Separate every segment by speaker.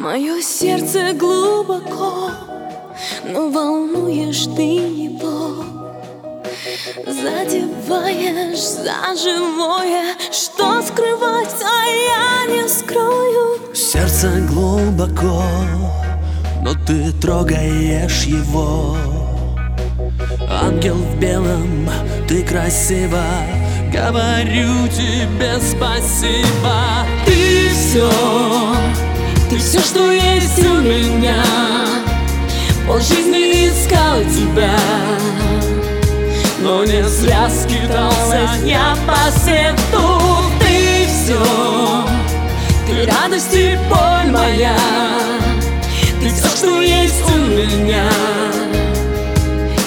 Speaker 1: Мое сердце глубоко, но волнуешь ты его. Задеваешь за живое, что скрывать, а я не скрою.
Speaker 2: Сердце глубоко, но ты трогаешь его. Ангел в белом, ты красива Говорю тебе спасибо.
Speaker 1: Ты все, все, что есть у меня. Пол жизни искал тебя Но не зря скитался я по свету Ты все, ты радость и боль моя. Ты все, что есть у меня.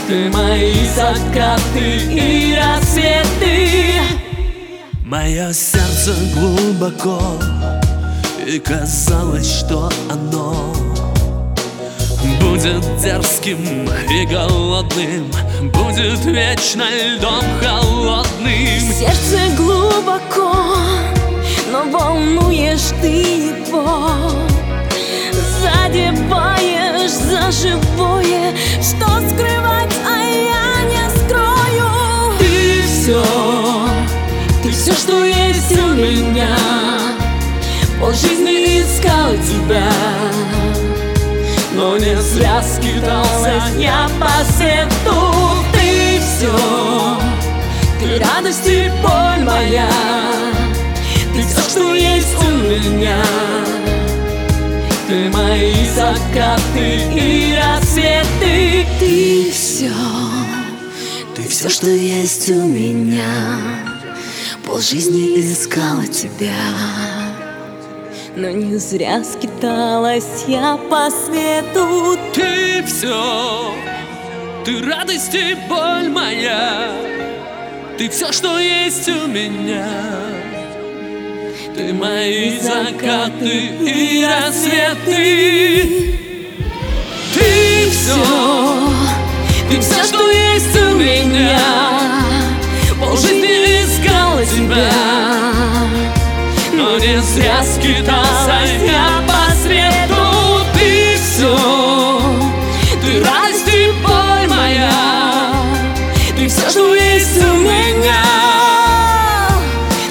Speaker 1: Ты мои закаты и рассветы.
Speaker 2: Мое сердце глубоко И казалось, что оно Будет дерзким и голодным Будет вечно льдом холодным.
Speaker 1: Сердце глубоко, но волнуешь ты его. Задеваешь за живое, что скрывать, а я не скрою. Ты все, ты все, что есть у меня Пол жизни искал тебя но не зря скитался я по свету Ты все, ты радость и боль моя. Ты все, что есть у меня. Ты мои закаты и рассветы. Ты все, ты все, что есть у меня. Пол жизни искала тебя но не зря скиталась я по свету.
Speaker 2: Ты все, ты радость и боль моя. Ты все, что есть у меня.
Speaker 1: Ты мои закаты и рассветы. Ты все, ты все, зря скитался, я по свету Ты все, ты радость, ты боль моя. Ты все, что есть у меня.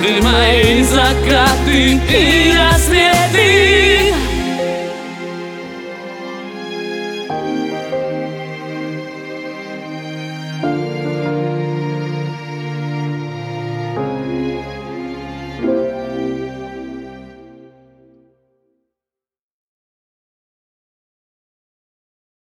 Speaker 1: Ты мои закаты и я